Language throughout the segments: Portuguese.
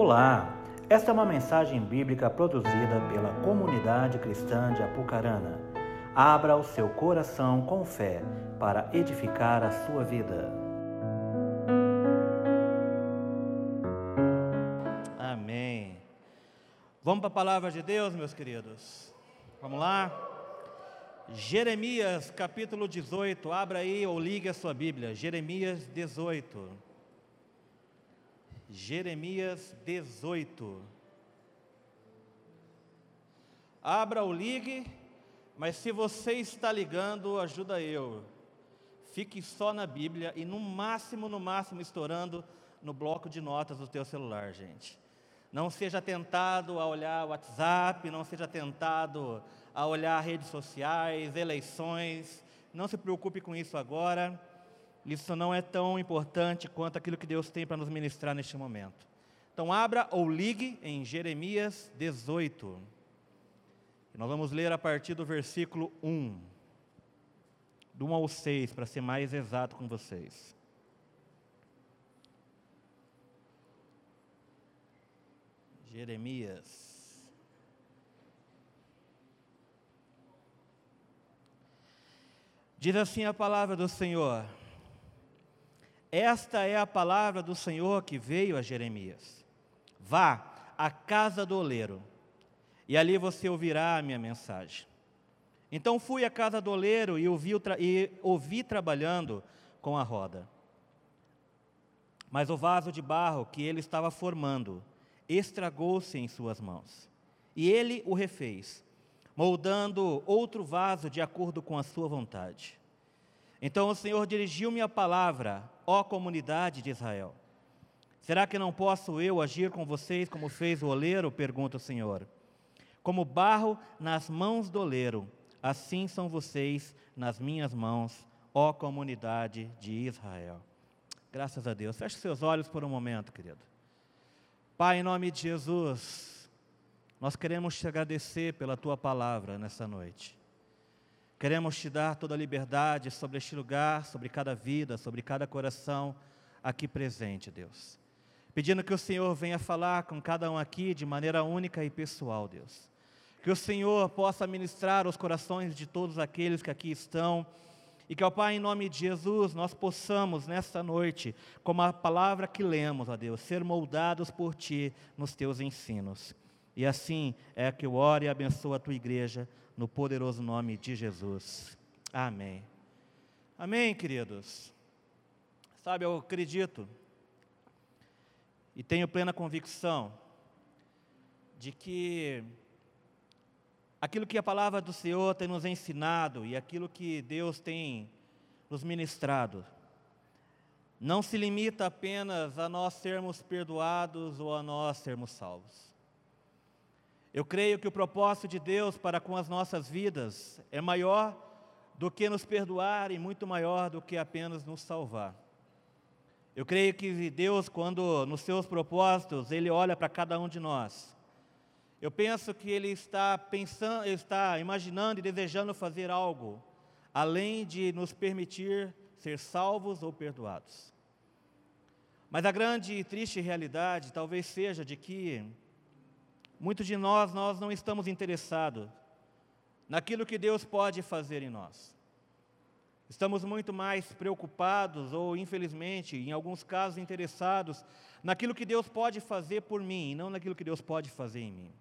Olá, esta é uma mensagem bíblica produzida pela comunidade cristã de Apucarana. Abra o seu coração com fé para edificar a sua vida. Amém. Vamos para a palavra de Deus, meus queridos. Vamos lá? Jeremias capítulo 18, abra aí ou ligue a sua Bíblia. Jeremias 18. Jeremias 18. Abra ou ligue, mas se você está ligando, ajuda eu. Fique só na Bíblia e no máximo, no máximo, estourando no bloco de notas do teu celular, gente. Não seja tentado a olhar WhatsApp, não seja tentado a olhar redes sociais, eleições. Não se preocupe com isso agora. Isso não é tão importante quanto aquilo que Deus tem para nos ministrar neste momento. Então, abra ou ligue em Jeremias 18. Nós vamos ler a partir do versículo 1, do 1 ao 6, para ser mais exato com vocês. Jeremias. Diz assim a palavra do Senhor: Esta é a palavra do Senhor que veio a Jeremias. Vá à casa do oleiro, e ali você ouvirá a minha mensagem. Então fui à casa do oleiro e ouvi, e ouvi trabalhando com a roda. Mas o vaso de barro que ele estava formando estragou-se em suas mãos. E ele o refez, moldando outro vaso de acordo com a sua vontade. Então o Senhor dirigiu-me a palavra, ó comunidade de Israel. Será que não posso eu agir com vocês como fez o oleiro? pergunta o Senhor. Como barro nas mãos do oleiro, assim são vocês nas minhas mãos, ó comunidade de Israel. Graças a Deus. Feche seus olhos por um momento, querido. Pai, em nome de Jesus, nós queremos te agradecer pela tua palavra nessa noite. Queremos te dar toda a liberdade sobre este lugar, sobre cada vida, sobre cada coração aqui presente, Deus. Pedindo que o Senhor venha falar com cada um aqui de maneira única e pessoal, Deus. Que o Senhor possa ministrar os corações de todos aqueles que aqui estão e que, ó Pai, em nome de Jesus, nós possamos nesta noite, como a palavra que lemos, ó Deus, ser moldados por Ti nos Teus ensinos. E assim é que eu oro e abençoo a Tua igreja, no poderoso nome de Jesus. Amém. Amém, queridos. Sabe, eu acredito e tenho plena convicção de que aquilo que a palavra do Senhor tem nos ensinado e aquilo que Deus tem nos ministrado, não se limita apenas a nós sermos perdoados ou a nós sermos salvos. Eu creio que o propósito de Deus para com as nossas vidas é maior do que nos perdoar e muito maior do que apenas nos salvar. Eu creio que Deus, quando nos seus propósitos, Ele olha para cada um de nós, eu penso que ele está pensando, está imaginando e desejando fazer algo além de nos permitir ser salvos ou perdoados. Mas a grande e triste realidade talvez seja de que muitos de nós nós não estamos interessados naquilo que Deus pode fazer em nós. Estamos muito mais preocupados ou infelizmente, em alguns casos interessados naquilo que Deus pode fazer por mim, e não naquilo que Deus pode fazer em mim.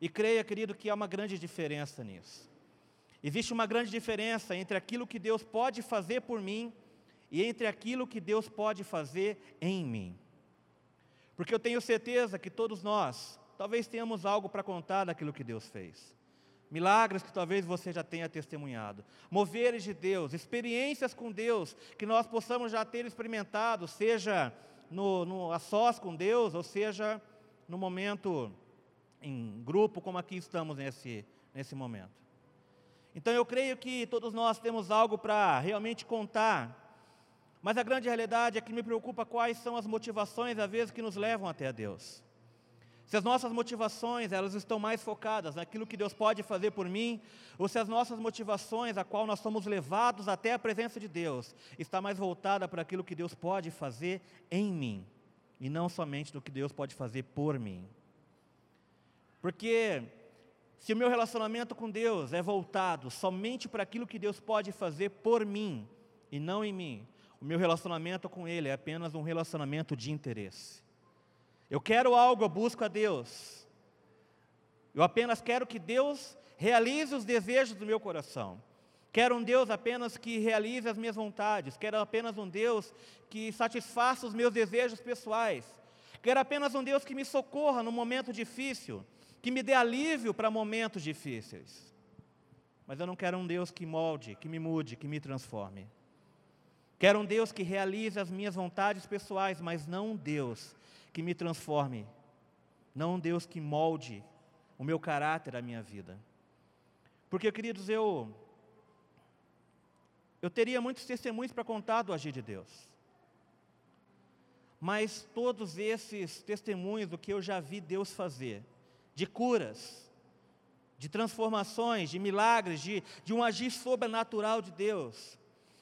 E creia, querido, que há uma grande diferença nisso. Existe uma grande diferença entre aquilo que Deus pode fazer por mim e entre aquilo que Deus pode fazer em mim. Porque eu tenho certeza que todos nós, talvez tenhamos algo para contar daquilo que Deus fez. Milagres que talvez você já tenha testemunhado, moveres de Deus, experiências com Deus que nós possamos já ter experimentado, seja no, no a sós com Deus, ou seja no momento em grupo, como aqui estamos nesse, nesse momento. Então eu creio que todos nós temos algo para realmente contar, mas a grande realidade é que me preocupa quais são as motivações, às vezes, que nos levam até a Deus. Se as nossas motivações, elas estão mais focadas naquilo que Deus pode fazer por mim, ou se as nossas motivações, a qual nós somos levados até a presença de Deus, está mais voltada para aquilo que Deus pode fazer em mim. e não somente do que Deus pode fazer por mim. Porque se o meu relacionamento com Deus é voltado somente para aquilo que Deus pode fazer por mim e não em mim, o meu relacionamento com Ele é apenas um relacionamento de interesse. Eu quero algo, eu busco a Deus. Eu apenas quero que Deus realize os desejos do meu coração. Quero um Deus apenas que realize as minhas vontades. Quero apenas um Deus que satisfaça os meus desejos pessoais. Quero apenas um Deus que me socorra no momento difícil, que me dê alívio para momentos difíceis. Mas eu não quero um Deus que molde, que me mude, que me transforme. Quero um Deus que realize as minhas vontades pessoais, mas não um Deus que me transforme. Não um Deus que molde o meu caráter, a minha vida. Porque, queridos, eu eu teria muitos testemunhos para contar do agir de Deus. Mas todos esses testemunhos do que eu já vi Deus fazer, de curas, de transformações, de milagres, de, de um agir sobrenatural de Deus,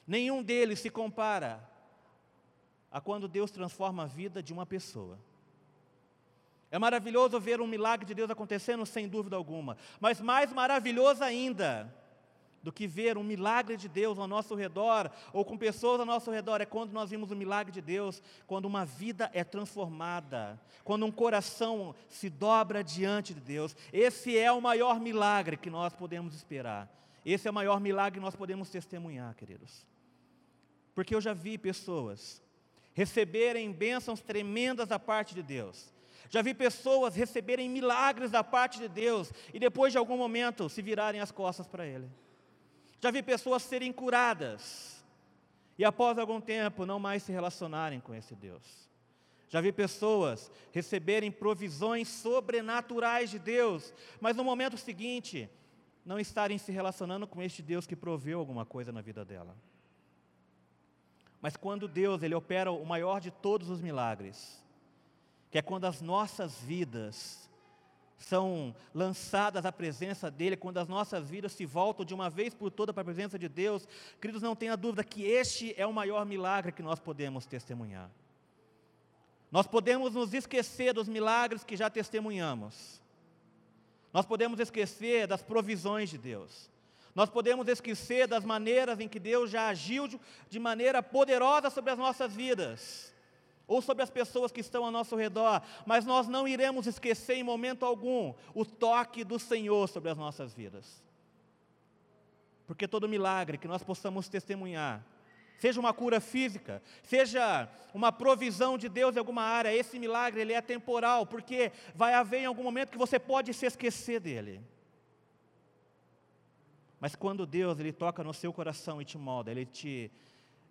nenhum deles se compara a quando Deus transforma a vida de uma pessoa. É maravilhoso ver um milagre de Deus acontecendo, sem dúvida alguma, mas mais maravilhoso ainda do que ver um milagre de Deus ao nosso redor ou com pessoas ao nosso redor é quando nós vimos o milagre de Deus, quando uma vida é transformada, quando um coração se dobra diante de Deus. Esse é o maior milagre que nós podemos esperar. Esse é o maior milagre que nós podemos testemunhar, queridos. Porque eu já vi pessoas receberem bênçãos tremendas da parte de Deus. Já vi pessoas receberem milagres da parte de Deus e depois de algum momento se virarem as costas para Ele. Já vi pessoas serem curadas e após algum tempo não mais se relacionarem com esse Deus. Já vi pessoas receberem provisões sobrenaturais de Deus, mas no momento seguinte não estarem se relacionando com este Deus que proveu alguma coisa na vida dela. Mas quando Deus ele opera o maior de todos os milagres, que é quando as nossas vidas são lançadas à presença dEle, quando as nossas vidas se voltam de uma vez por toda para a presença de Deus, queridos, não tenha dúvida que este é o maior milagre que nós podemos testemunhar. Nós podemos nos esquecer dos milagres que já testemunhamos, nós podemos esquecer das provisões de Deus, nós podemos esquecer das maneiras em que Deus já agiu de maneira poderosa sobre as nossas vidas ou sobre as pessoas que estão ao nosso redor, mas nós não iremos esquecer em momento algum o toque do Senhor sobre as nossas vidas. Porque todo milagre que nós possamos testemunhar, seja uma cura física, seja uma provisão de Deus em alguma área, esse milagre ele é temporal, porque vai haver em algum momento que você pode se esquecer dele. Mas quando Deus ele toca no seu coração e te molda, ele te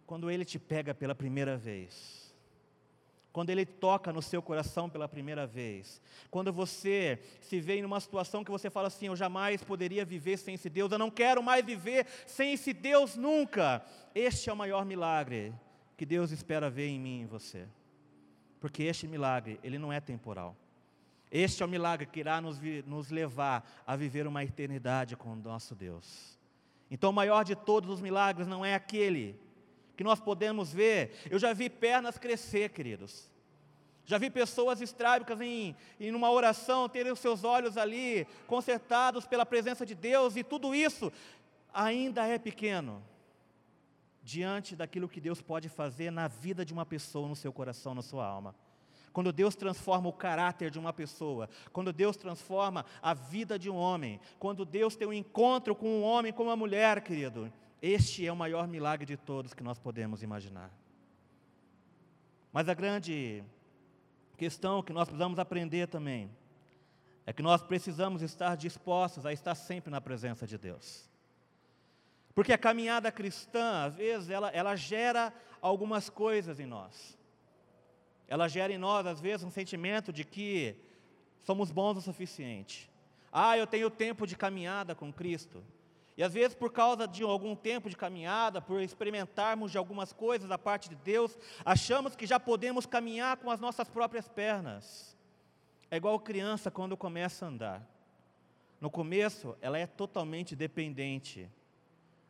quando ele te pega pela primeira vez, quando Ele toca no seu coração pela primeira vez, quando você se vê em uma situação que você fala assim: Eu jamais poderia viver sem esse Deus, eu não quero mais viver sem esse Deus nunca. Este é o maior milagre que Deus espera ver em mim e em você, porque este milagre, ele não é temporal. Este é o milagre que irá nos, nos levar a viver uma eternidade com o nosso Deus. Então, o maior de todos os milagres não é aquele que nós podemos ver. Eu já vi pernas crescer, queridos. Já vi pessoas estrábicas em, em uma oração terem os seus olhos ali consertados pela presença de Deus, e tudo isso ainda é pequeno diante daquilo que Deus pode fazer na vida de uma pessoa, no seu coração, na sua alma. Quando Deus transforma o caráter de uma pessoa, quando Deus transforma a vida de um homem, quando Deus tem um encontro com um homem, com uma mulher, querido, este é o maior milagre de todos que nós podemos imaginar. Mas a grande questão que nós precisamos aprender também é que nós precisamos estar dispostos a estar sempre na presença de Deus. Porque a caminhada cristã, às vezes, ela, ela gera algumas coisas em nós. Ela gera em nós, às vezes, um sentimento de que somos bons o suficiente. Ah, eu tenho tempo de caminhada com Cristo. E às vezes, por causa de algum tempo de caminhada, por experimentarmos de algumas coisas da parte de Deus, achamos que já podemos caminhar com as nossas próprias pernas. É igual criança quando começa a andar. No começo, ela é totalmente dependente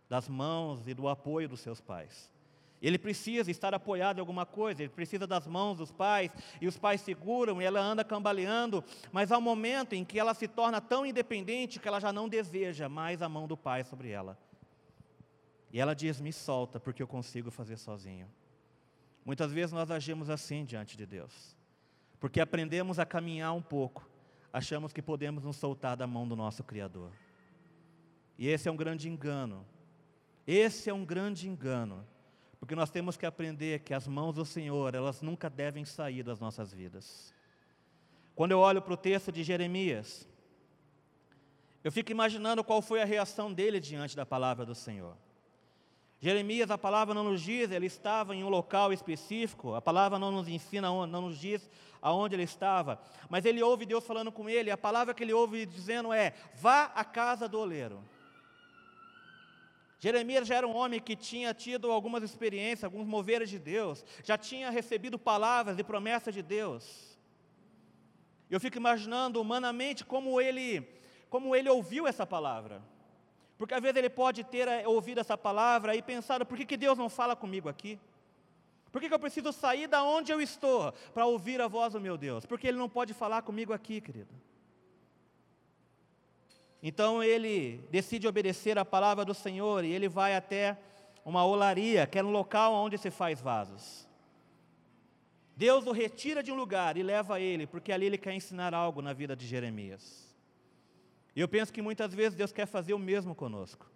das mãos e do apoio dos seus pais. Ele precisa estar apoiado em alguma coisa, ele precisa das mãos dos pais, e os pais seguram, e ela anda cambaleando, mas há um momento em que ela se torna tão independente que ela já não deseja mais a mão do pai sobre ela. E ela diz: Me solta, porque eu consigo fazer sozinho. Muitas vezes nós agimos assim diante de Deus, porque aprendemos a caminhar um pouco, achamos que podemos nos soltar da mão do nosso Criador. E esse é um grande engano. Esse é um grande engano, porque nós temos que aprender que as mãos do Senhor, elas nunca devem sair das nossas vidas. Quando eu olho para o texto de Jeremias, eu fico imaginando qual foi a reação dele diante da palavra do Senhor. Jeremias, a palavra não nos diz, ele estava em um local específico, a palavra não nos ensina, não nos diz aonde ele estava, mas ele ouve Deus falando com ele, a palavra que ele ouve dizendo é: vá à casa do oleiro. Jeremias já era um homem que tinha tido algumas experiências, alguns moveres de Deus, já tinha recebido palavras e promessas de Deus. Eu fico imaginando humanamente como ele, como ele ouviu essa palavra. Porque às vezes ele pode ter eh, ouvido essa palavra e pensado, por que, que Deus não fala comigo aqui? Por que, que eu preciso sair da onde eu estou para ouvir a voz do meu Deus? Porque Ele não pode falar comigo aqui, querido. Então ele decide obedecer a palavra do Senhor e ele vai até uma olaria, que é um local onde se faz vasos. Deus o retira de um lugar e leva ele, porque ali ele quer ensinar algo na vida de Jeremias. E eu penso que muitas vezes Deus quer fazer o mesmo conosco.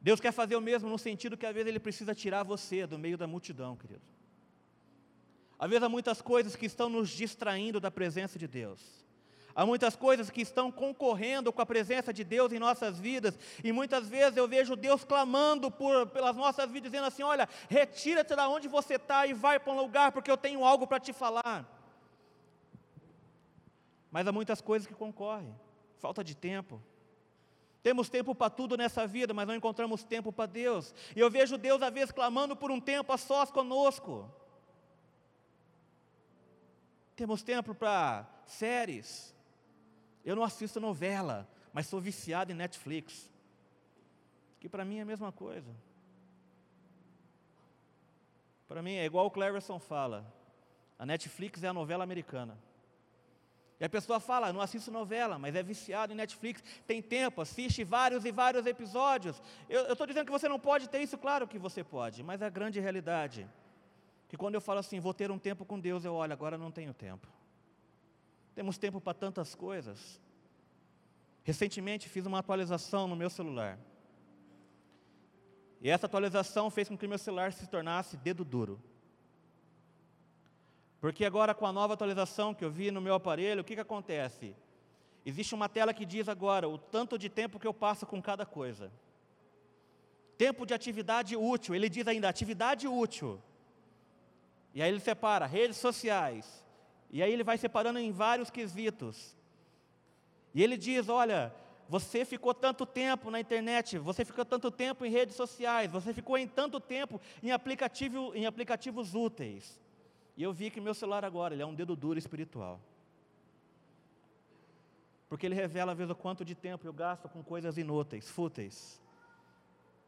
Deus quer fazer o mesmo no sentido que às vezes Ele precisa tirar você do meio da multidão, querido. Às vezes há muitas coisas que estão nos distraindo da presença de Deus. Há muitas coisas que estão concorrendo com a presença de Deus em nossas vidas, e muitas vezes eu vejo Deus clamando por, pelas nossas vidas, dizendo assim: Olha, retira-te da onde você está e vai para um lugar, porque eu tenho algo para te falar. Mas há muitas coisas que concorrem. Falta de tempo. Temos tempo para tudo nessa vida, mas não encontramos tempo para Deus. E eu vejo Deus, às vezes, clamando por um tempo a sós conosco. Temos tempo para séries. Eu não assisto novela, mas sou viciado em Netflix. Que para mim é a mesma coisa. Para mim é igual o Cleverson fala. A Netflix é a novela americana. E a pessoa fala, não assisto novela, mas é viciado em Netflix, tem tempo, assiste vários e vários episódios. Eu estou dizendo que você não pode ter isso, claro que você pode, mas é a grande realidade. Que quando eu falo assim, vou ter um tempo com Deus, eu olho, agora não tenho tempo. Temos tempo para tantas coisas. Recentemente fiz uma atualização no meu celular. E essa atualização fez com que meu celular se tornasse dedo duro. Porque agora com a nova atualização que eu vi no meu aparelho, o que, que acontece? Existe uma tela que diz agora o tanto de tempo que eu passo com cada coisa. Tempo de atividade útil, ele diz ainda atividade útil. E aí ele separa redes sociais. E aí ele vai separando em vários quesitos. E ele diz: olha, você ficou tanto tempo na internet, você ficou tanto tempo em redes sociais, você ficou em tanto tempo em, aplicativo, em aplicativos úteis. E eu vi que meu celular agora, ele é um dedo duro espiritual. Porque ele revela, às vezes, o quanto de tempo eu gasto com coisas inúteis, fúteis.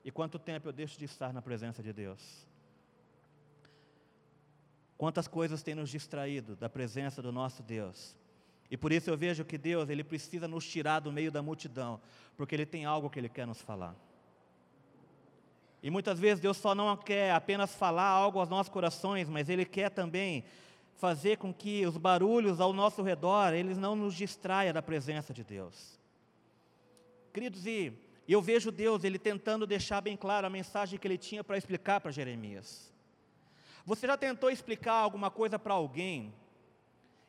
E quanto tempo eu deixo de estar na presença de Deus. Quantas coisas têm nos distraído da presença do nosso Deus. E por isso eu vejo que Deus, Ele precisa nos tirar do meio da multidão, porque Ele tem algo que Ele quer nos falar. E muitas vezes Deus só não quer apenas falar algo aos nossos corações, mas Ele quer também fazer com que os barulhos ao nosso redor, eles não nos distraia da presença de Deus. Queridos, e eu vejo Deus, Ele tentando deixar bem claro a mensagem que Ele tinha para explicar para Jeremias. Você já tentou explicar alguma coisa para alguém,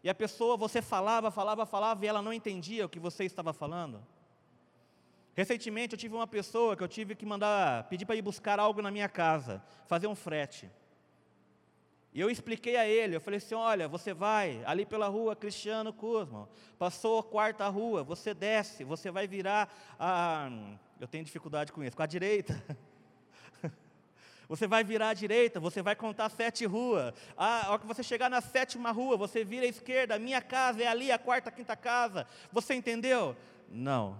e a pessoa, você falava, falava, falava, e ela não entendia o que você estava falando? Recentemente eu tive uma pessoa que eu tive que mandar, pedir para ir buscar algo na minha casa, fazer um frete. E eu expliquei a ele, eu falei assim, olha, você vai ali pela rua Cristiano Cosmo, passou a quarta rua, você desce, você vai virar a. Eu tenho dificuldade com isso, com a direita. Você vai virar à direita, você vai contar sete ruas. A hora que você chegar na sétima rua, você vira à esquerda, a minha casa é ali, a quarta, quinta casa. Você entendeu? Não.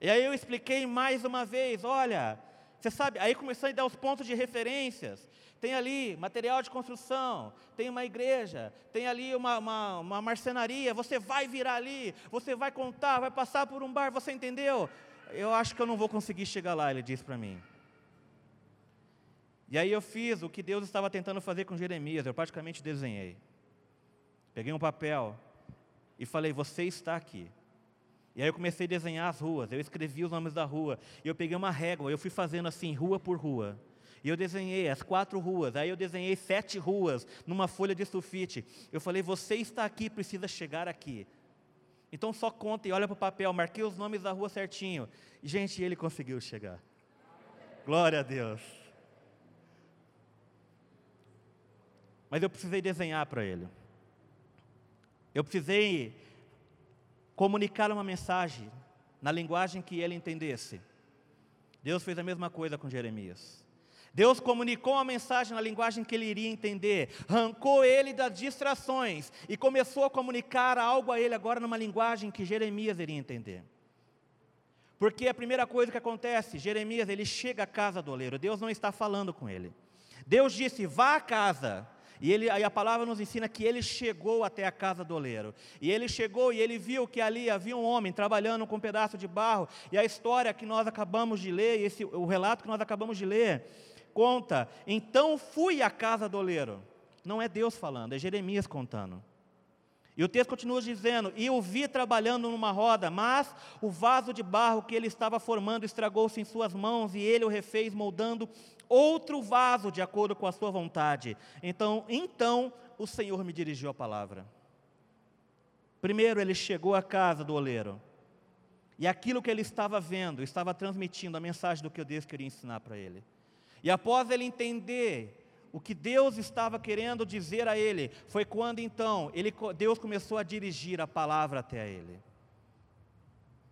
E aí eu expliquei mais uma vez: olha, Você sabe, aí começou a dar os pontos de referências. Tem ali material de construção, tem uma igreja, tem ali uma, uma, uma marcenaria. Você vai virar ali, você vai contar, vai passar por um bar, você entendeu? Eu acho que eu não vou conseguir chegar lá, ele disse para mim. E aí eu fiz o que Deus estava tentando fazer com Jeremias, eu praticamente desenhei. Peguei um papel e falei: Você está aqui. E aí eu comecei a desenhar as ruas, eu escrevi os nomes da rua, e eu peguei uma régua, eu fui fazendo assim, rua por rua. E eu desenhei as quatro ruas, aí eu desenhei sete ruas numa folha de sulfite. Eu falei, você está aqui, precisa chegar aqui. Então só conta e olha para o papel, marquei os nomes da rua certinho. E, gente, ele conseguiu chegar. Glória a Deus. Mas eu precisei desenhar para ele. Eu precisei comunicar uma mensagem na linguagem que ele entendesse. Deus fez a mesma coisa com Jeremias. Deus comunicou a mensagem na linguagem que ele iria entender, arrancou ele das distrações e começou a comunicar algo a ele agora numa linguagem que Jeremias iria entender. Porque a primeira coisa que acontece, Jeremias, ele chega à casa do oleiro, Deus não está falando com ele. Deus disse: vá à casa, e, ele, aí a palavra nos ensina que ele chegou até a casa do oleiro. E ele chegou e ele viu que ali havia um homem trabalhando com um pedaço de barro. E a história que nós acabamos de ler, esse, o relato que nós acabamos de ler, conta: Então fui à casa do oleiro. Não é Deus falando, é Jeremias contando. E o texto continua dizendo: E o vi trabalhando numa roda, mas o vaso de barro que ele estava formando estragou-se em suas mãos, e ele o refez, moldando outro vaso de acordo com a sua vontade. Então, então o Senhor me dirigiu a palavra. Primeiro ele chegou à casa do oleiro. E aquilo que ele estava vendo, estava transmitindo a mensagem do que Deus queria ensinar para ele. E após ele entender o que Deus estava querendo dizer a ele, foi quando então ele, Deus começou a dirigir a palavra até ele.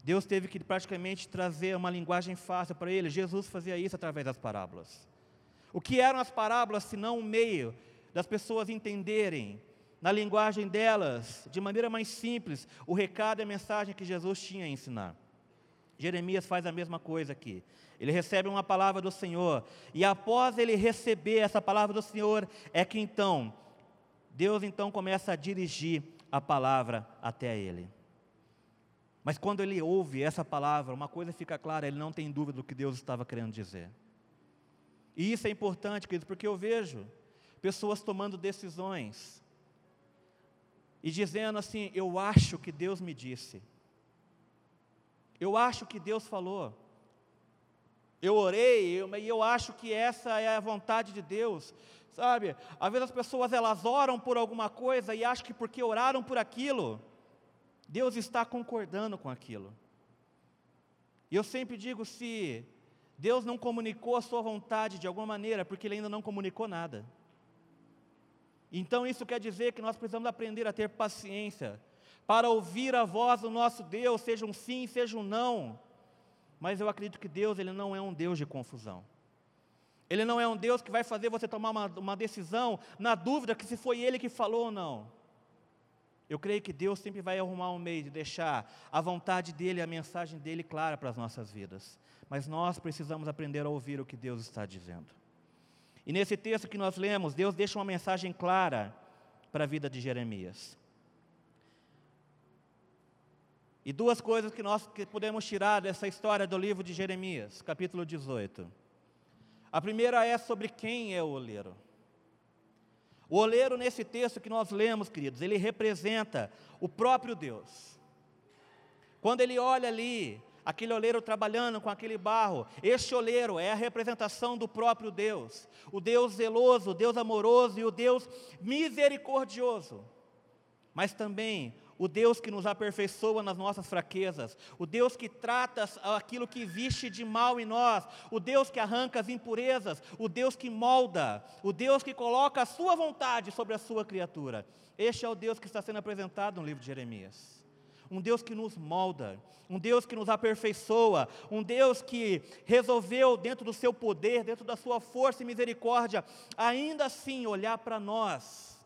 Deus teve que praticamente trazer uma linguagem fácil para ele. Jesus fazia isso através das parábolas. O que eram as parábolas senão um meio das pessoas entenderem, na linguagem delas, de maneira mais simples, o recado e a mensagem que Jesus tinha a ensinar? Jeremias faz a mesma coisa aqui. Ele recebe uma palavra do Senhor, e após ele receber essa palavra do Senhor, é que então, Deus então começa a dirigir a palavra até ele. Mas quando ele ouve essa palavra, uma coisa fica clara, ele não tem dúvida do que Deus estava querendo dizer. E isso é importante, querido, porque eu vejo pessoas tomando decisões e dizendo assim: eu acho que Deus me disse, eu acho que Deus falou, eu orei e eu, eu acho que essa é a vontade de Deus, sabe? Às vezes as pessoas elas oram por alguma coisa e acham que porque oraram por aquilo, Deus está concordando com aquilo. E eu sempre digo: se Deus não comunicou a sua vontade de alguma maneira, porque Ele ainda não comunicou nada. Então isso quer dizer que nós precisamos aprender a ter paciência para ouvir a voz do nosso Deus, seja um sim, seja um não. Mas eu acredito que Deus ele não é um Deus de confusão. Ele não é um Deus que vai fazer você tomar uma, uma decisão na dúvida que se foi Ele que falou ou não. Eu creio que Deus sempre vai arrumar um meio de deixar a vontade dEle, a mensagem dEle clara para as nossas vidas mas nós precisamos aprender a ouvir o que Deus está dizendo. E nesse texto que nós lemos, Deus deixa uma mensagem clara para a vida de Jeremias. E duas coisas que nós podemos tirar dessa história do livro de Jeremias, capítulo 18. A primeira é sobre quem é o oleiro. O oleiro, nesse texto que nós lemos, queridos, ele representa o próprio Deus. Quando ele olha ali aquele oleiro trabalhando com aquele barro. Este oleiro é a representação do próprio Deus, o Deus zeloso, o Deus amoroso e o Deus misericordioso. Mas também o Deus que nos aperfeiçoa nas nossas fraquezas, o Deus que trata aquilo que existe de mal em nós, o Deus que arranca as impurezas, o Deus que molda, o Deus que coloca a sua vontade sobre a sua criatura. Este é o Deus que está sendo apresentado no livro de Jeremias. Um Deus que nos molda, um Deus que nos aperfeiçoa, um Deus que resolveu, dentro do seu poder, dentro da sua força e misericórdia, ainda assim olhar para nós,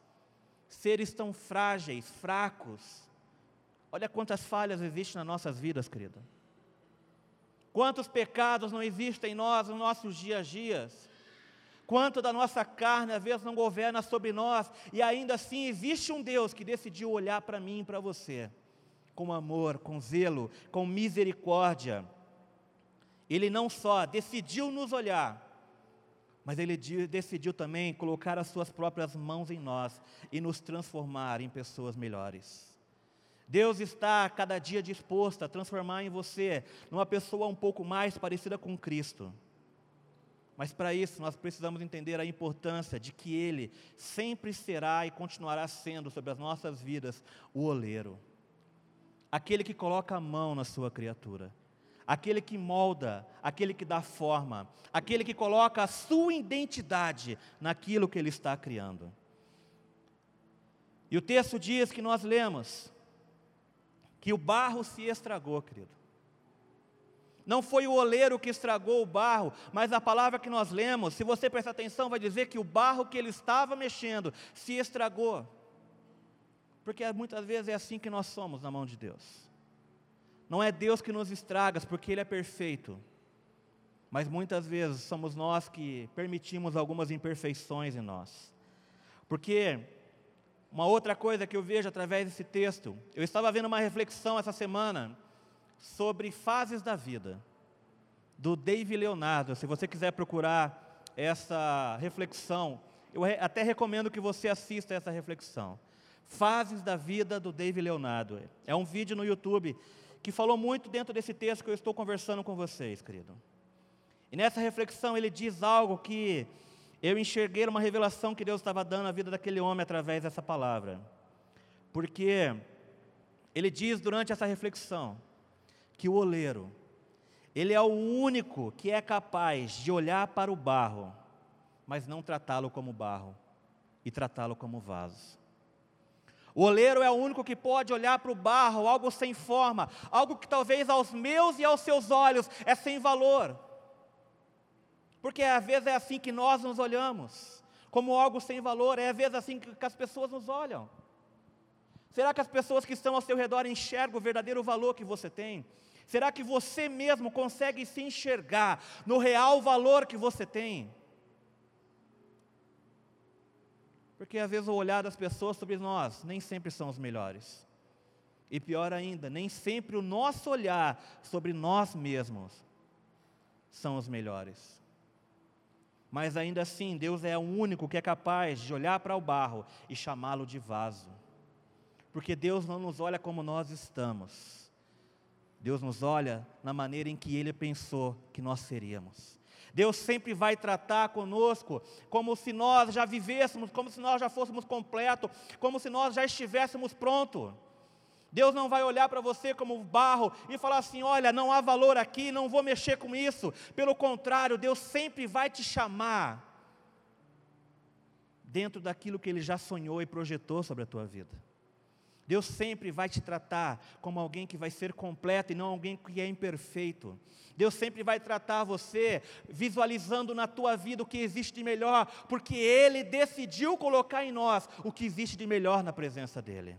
seres tão frágeis, fracos. Olha quantas falhas existem nas nossas vidas, querida. Quantos pecados não existem em nós, nos nossos dias a dias? Quanto da nossa carne às vezes não governa sobre nós, e ainda assim existe um Deus que decidiu olhar para mim e para você, com amor, com zelo, com misericórdia. Ele não só decidiu nos olhar, mas ele decidiu também colocar as suas próprias mãos em nós e nos transformar em pessoas melhores. Deus está cada dia disposto a transformar em você numa pessoa um pouco mais parecida com Cristo. Mas para isso nós precisamos entender a importância de que Ele sempre será e continuará sendo sobre as nossas vidas o oleiro, aquele que coloca a mão na sua criatura, aquele que molda, aquele que dá forma, aquele que coloca a sua identidade naquilo que Ele está criando. E o texto diz que nós lemos que o barro se estragou, querido. Não foi o oleiro que estragou o barro, mas a palavra que nós lemos, se você prestar atenção, vai dizer que o barro que ele estava mexendo se estragou. Porque muitas vezes é assim que nós somos na mão de Deus. Não é Deus que nos estraga, porque Ele é perfeito. Mas muitas vezes somos nós que permitimos algumas imperfeições em nós. Porque uma outra coisa que eu vejo através desse texto, eu estava vendo uma reflexão essa semana sobre fases da vida, do Dave Leonardo. Se você quiser procurar essa reflexão, eu até recomendo que você assista essa reflexão. Fases da vida do Dave Leonardo. É um vídeo no YouTube que falou muito dentro desse texto que eu estou conversando com vocês, querido. E nessa reflexão ele diz algo que eu enxerguei uma revelação que Deus estava dando à vida daquele homem através dessa palavra. Porque ele diz durante essa reflexão que o oleiro, ele é o único que é capaz de olhar para o barro, mas não tratá-lo como barro, e tratá-lo como vaso. O oleiro é o único que pode olhar para o barro, algo sem forma, algo que talvez aos meus e aos seus olhos é sem valor. Porque às vezes é assim que nós nos olhamos, como algo sem valor, é às vezes assim que as pessoas nos olham. Será que as pessoas que estão ao seu redor enxergam o verdadeiro valor que você tem? Será que você mesmo consegue se enxergar no real valor que você tem? Porque às vezes o olhar das pessoas sobre nós nem sempre são os melhores. E pior ainda, nem sempre o nosso olhar sobre nós mesmos são os melhores. Mas ainda assim, Deus é o único que é capaz de olhar para o barro e chamá-lo de vaso. Porque Deus não nos olha como nós estamos Deus nos olha na maneira em que Ele pensou que nós seríamos. Deus sempre vai tratar conosco como se nós já vivêssemos, como se nós já fôssemos completo, como se nós já estivéssemos pronto. Deus não vai olhar para você como barro e falar assim: olha, não há valor aqui, não vou mexer com isso. Pelo contrário, Deus sempre vai te chamar dentro daquilo que Ele já sonhou e projetou sobre a tua vida. Deus sempre vai te tratar como alguém que vai ser completo e não alguém que é imperfeito. Deus sempre vai tratar você visualizando na tua vida o que existe de melhor, porque Ele decidiu colocar em nós o que existe de melhor na presença dEle.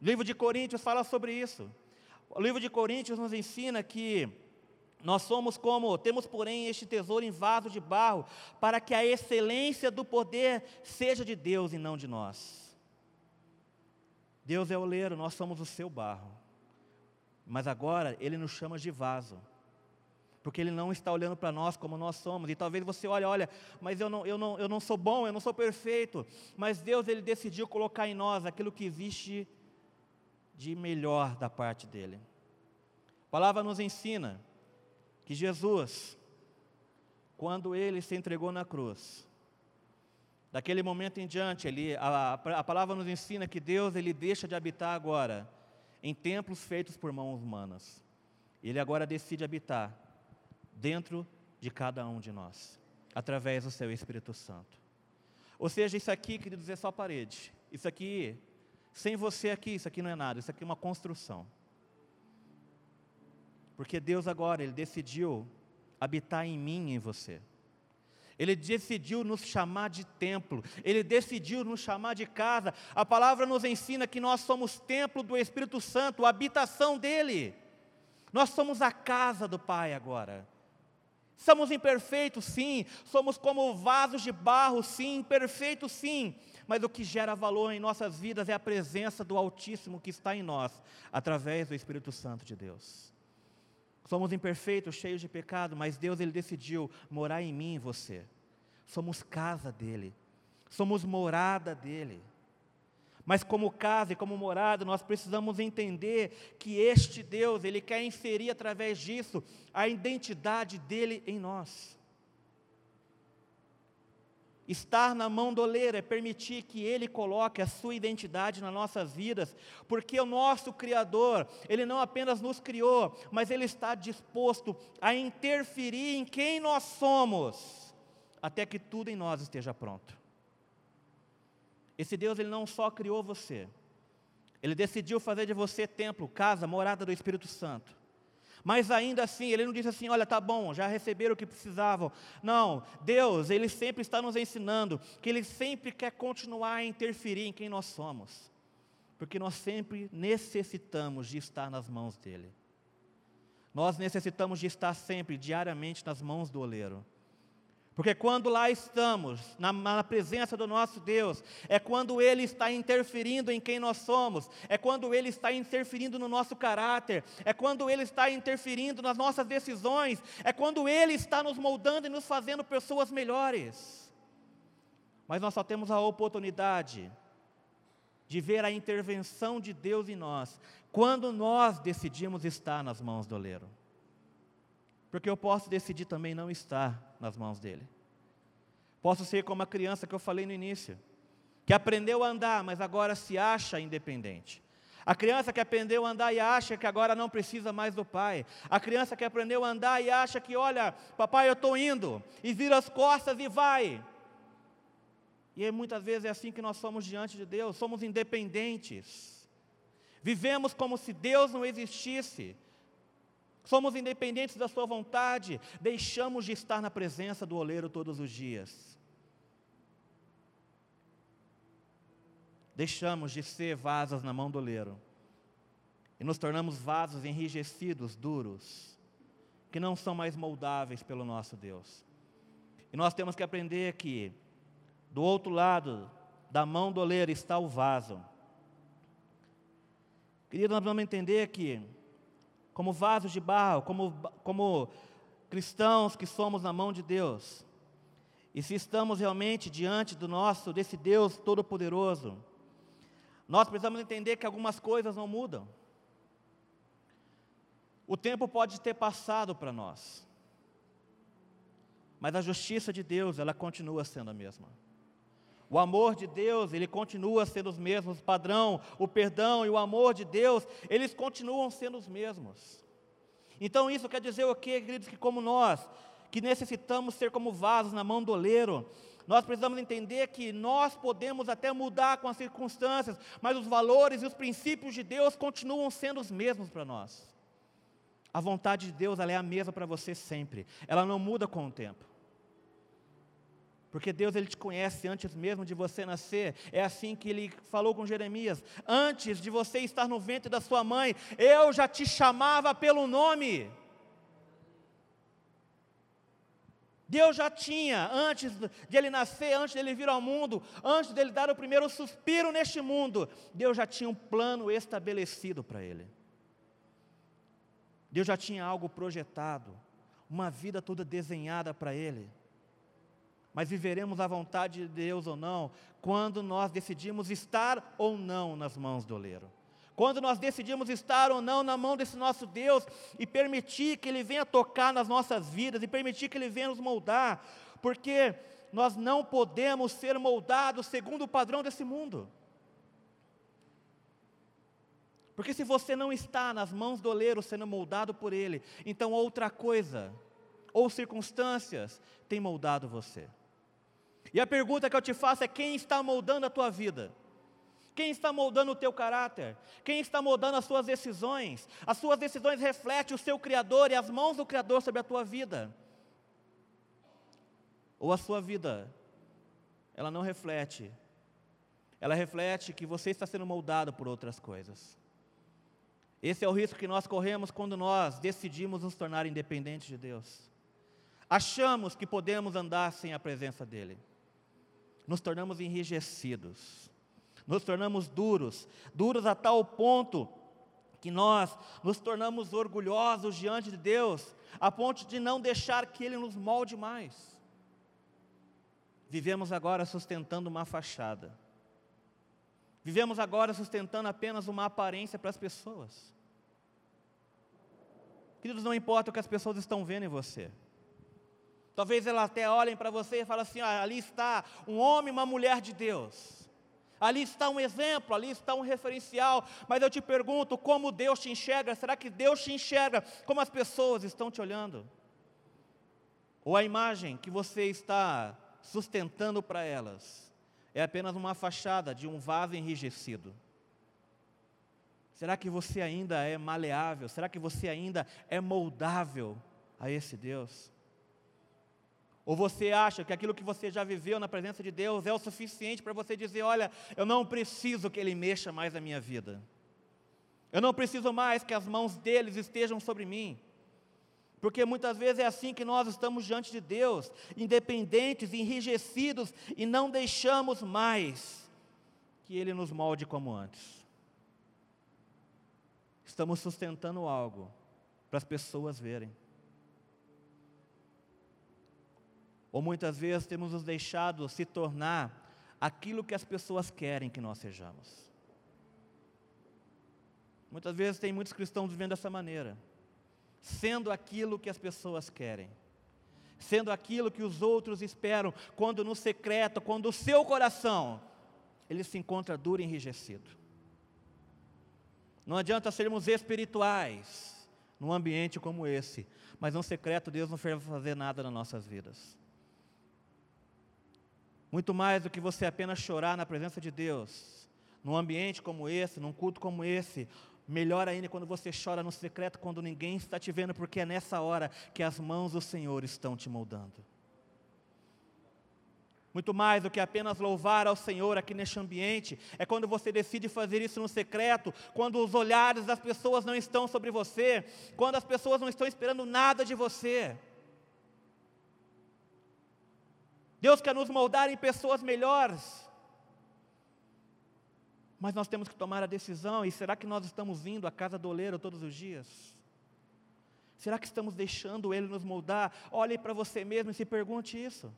O livro de Coríntios fala sobre isso. O livro de Coríntios nos ensina que nós somos como, temos porém este tesouro em vaso de barro, para que a excelência do poder seja de Deus e não de nós. Deus é oleiro, nós somos o seu barro. Mas agora Ele nos chama de vaso. Porque Ele não está olhando para nós como nós somos. E talvez você olhe, olha, mas eu não, eu, não, eu não sou bom, eu não sou perfeito. Mas Deus Ele decidiu colocar em nós aquilo que existe de melhor da parte dEle. A palavra nos ensina que Jesus, quando Ele se entregou na cruz, Daquele momento em diante, ele, a, a palavra nos ensina que Deus ele deixa de habitar agora em templos feitos por mãos humanas. Ele agora decide habitar dentro de cada um de nós, através do seu Espírito Santo. Ou seja, isso aqui, queridos, é só parede. Isso aqui, sem você aqui, isso aqui não é nada, isso aqui é uma construção. Porque Deus agora, Ele decidiu habitar em mim e em você. Ele decidiu nos chamar de templo, ele decidiu nos chamar de casa. A palavra nos ensina que nós somos templo do Espírito Santo, a habitação dele. Nós somos a casa do Pai agora. Somos imperfeitos, sim. Somos como vasos de barro, sim. Imperfeitos, sim. Mas o que gera valor em nossas vidas é a presença do Altíssimo que está em nós, através do Espírito Santo de Deus. Somos imperfeitos, cheios de pecado, mas Deus ele decidiu morar em mim e você. Somos casa dele. Somos morada dele. Mas como casa e como morada, nós precisamos entender que este Deus, ele quer inserir através disso a identidade dele em nós. Estar na mão do oleiro é permitir que Ele coloque a sua identidade nas nossas vidas, porque o nosso Criador, Ele não apenas nos criou, mas Ele está disposto a interferir em quem nós somos, até que tudo em nós esteja pronto. Esse Deus ele não só criou você, ele decidiu fazer de você templo, casa, morada do Espírito Santo. Mas ainda assim, ele não disse assim: olha, tá bom, já receberam o que precisavam. Não, Deus, ele sempre está nos ensinando que ele sempre quer continuar a interferir em quem nós somos, porque nós sempre necessitamos de estar nas mãos dele. Nós necessitamos de estar sempre, diariamente, nas mãos do oleiro. Porque quando lá estamos, na, na, presença do nosso Deus, é quando Ele está interferindo em quem nós somos, é quando Ele está interferindo no nosso caráter, é quando Ele está interferindo nas nossas decisões, é quando Ele está nos moldando e nos fazendo pessoas melhores. Mas nós só temos a oportunidade de ver a intervenção de Deus em nós, quando nós decidimos estar nas mãos do oleiro. Porque eu posso decidir também não estar nas mãos dele. Posso ser como a criança que eu falei no início, que aprendeu a andar, mas agora se acha independente. A criança que aprendeu a andar e acha que agora não precisa mais do pai. A criança que aprendeu a andar e acha que, olha, papai, eu estou indo, e vira as costas e vai. E muitas vezes é assim que nós somos diante de Deus, somos independentes. Vivemos como se Deus não existisse somos independentes da Sua vontade, deixamos de estar na presença do oleiro todos os dias. Deixamos de ser vasos na mão do oleiro e nos tornamos vasos enrijecidos, duros, que não são mais moldáveis pelo nosso Deus. E nós temos que aprender que, do outro lado da mão do oleiro está o vaso. Querido, nós vamos entender que como vasos de barro, como, como cristãos que somos na mão de Deus. E se estamos realmente diante do nosso, desse Deus Todo-Poderoso, nós precisamos entender que algumas coisas não mudam. O tempo pode ter passado para nós, mas a justiça de Deus, ela continua sendo a mesma. O amor de Deus, ele continua sendo os mesmos, padrão, o perdão e o amor de Deus, eles continuam sendo os mesmos. Então isso quer dizer o quê, queridos, que como nós, que necessitamos ser como vasos na mão do oleiro, nós precisamos entender que nós podemos até mudar com as circunstâncias, mas os valores e os princípios de Deus continuam sendo os mesmos para nós. A vontade de Deus ela é a mesma para você sempre, ela não muda com o tempo. Porque Deus ele te conhece antes mesmo de você nascer. É assim que ele falou com Jeremias: Antes de você estar no ventre da sua mãe, eu já te chamava pelo nome. Deus já tinha, antes de ele nascer, antes de ele vir ao mundo, antes de ele dar o primeiro suspiro neste mundo, Deus já tinha um plano estabelecido para ele. Deus já tinha algo projetado, uma vida toda desenhada para ele mas viveremos a vontade de Deus ou não, quando nós decidimos estar ou não nas mãos do oleiro. Quando nós decidimos estar ou não na mão desse nosso Deus e permitir que Ele venha tocar nas nossas vidas e permitir que Ele venha nos moldar, porque nós não podemos ser moldados segundo o padrão desse mundo. Porque se você não está nas mãos do oleiro sendo moldado por Ele, então outra coisa ou circunstâncias têm moldado você. E a pergunta que eu te faço é: quem está moldando a tua vida? Quem está moldando o teu caráter? Quem está moldando as suas decisões? As suas decisões refletem o seu Criador e as mãos do Criador sobre a tua vida. Ou a sua vida, ela não reflete. Ela reflete que você está sendo moldado por outras coisas. Esse é o risco que nós corremos quando nós decidimos nos tornar independentes de Deus. Achamos que podemos andar sem a presença dEle. Nos tornamos enrijecidos, nos tornamos duros, duros a tal ponto que nós nos tornamos orgulhosos diante de Deus, a ponto de não deixar que Ele nos molde mais. Vivemos agora sustentando uma fachada. Vivemos agora sustentando apenas uma aparência para as pessoas. Queridos, não importa o que as pessoas estão vendo em você. Talvez elas até olhem para você e falem assim: ah, ali está um homem uma mulher de Deus. Ali está um exemplo, ali está um referencial. Mas eu te pergunto: como Deus te enxerga? Será que Deus te enxerga como as pessoas estão te olhando? Ou a imagem que você está sustentando para elas é apenas uma fachada de um vaso enrijecido? Será que você ainda é maleável? Será que você ainda é moldável a esse Deus? Ou você acha que aquilo que você já viveu na presença de Deus é o suficiente para você dizer: olha, eu não preciso que Ele mexa mais a minha vida. Eu não preciso mais que as mãos deles estejam sobre mim. Porque muitas vezes é assim que nós estamos diante de Deus, independentes, enrijecidos e não deixamos mais que Ele nos molde como antes. Estamos sustentando algo para as pessoas verem. Ou muitas vezes temos nos deixado se tornar aquilo que as pessoas querem que nós sejamos. Muitas vezes tem muitos cristãos vivendo dessa maneira, sendo aquilo que as pessoas querem, sendo aquilo que os outros esperam, quando no secreto, quando o seu coração ele se encontra duro e enrijecido. Não adianta sermos espirituais num ambiente como esse, mas no secreto Deus não vai fazer nada nas nossas vidas. Muito mais do que você apenas chorar na presença de Deus, num ambiente como esse, num culto como esse, melhor ainda quando você chora no secreto, quando ninguém está te vendo, porque é nessa hora que as mãos do Senhor estão te moldando. Muito mais do que apenas louvar ao Senhor aqui neste ambiente, é quando você decide fazer isso no secreto, quando os olhares das pessoas não estão sobre você, quando as pessoas não estão esperando nada de você. Deus quer nos moldar em pessoas melhores. Mas nós temos que tomar a decisão, e será que nós estamos indo à casa do oleiro todos os dias? Será que estamos deixando Ele nos moldar? Olhe para você mesmo e se pergunte isso.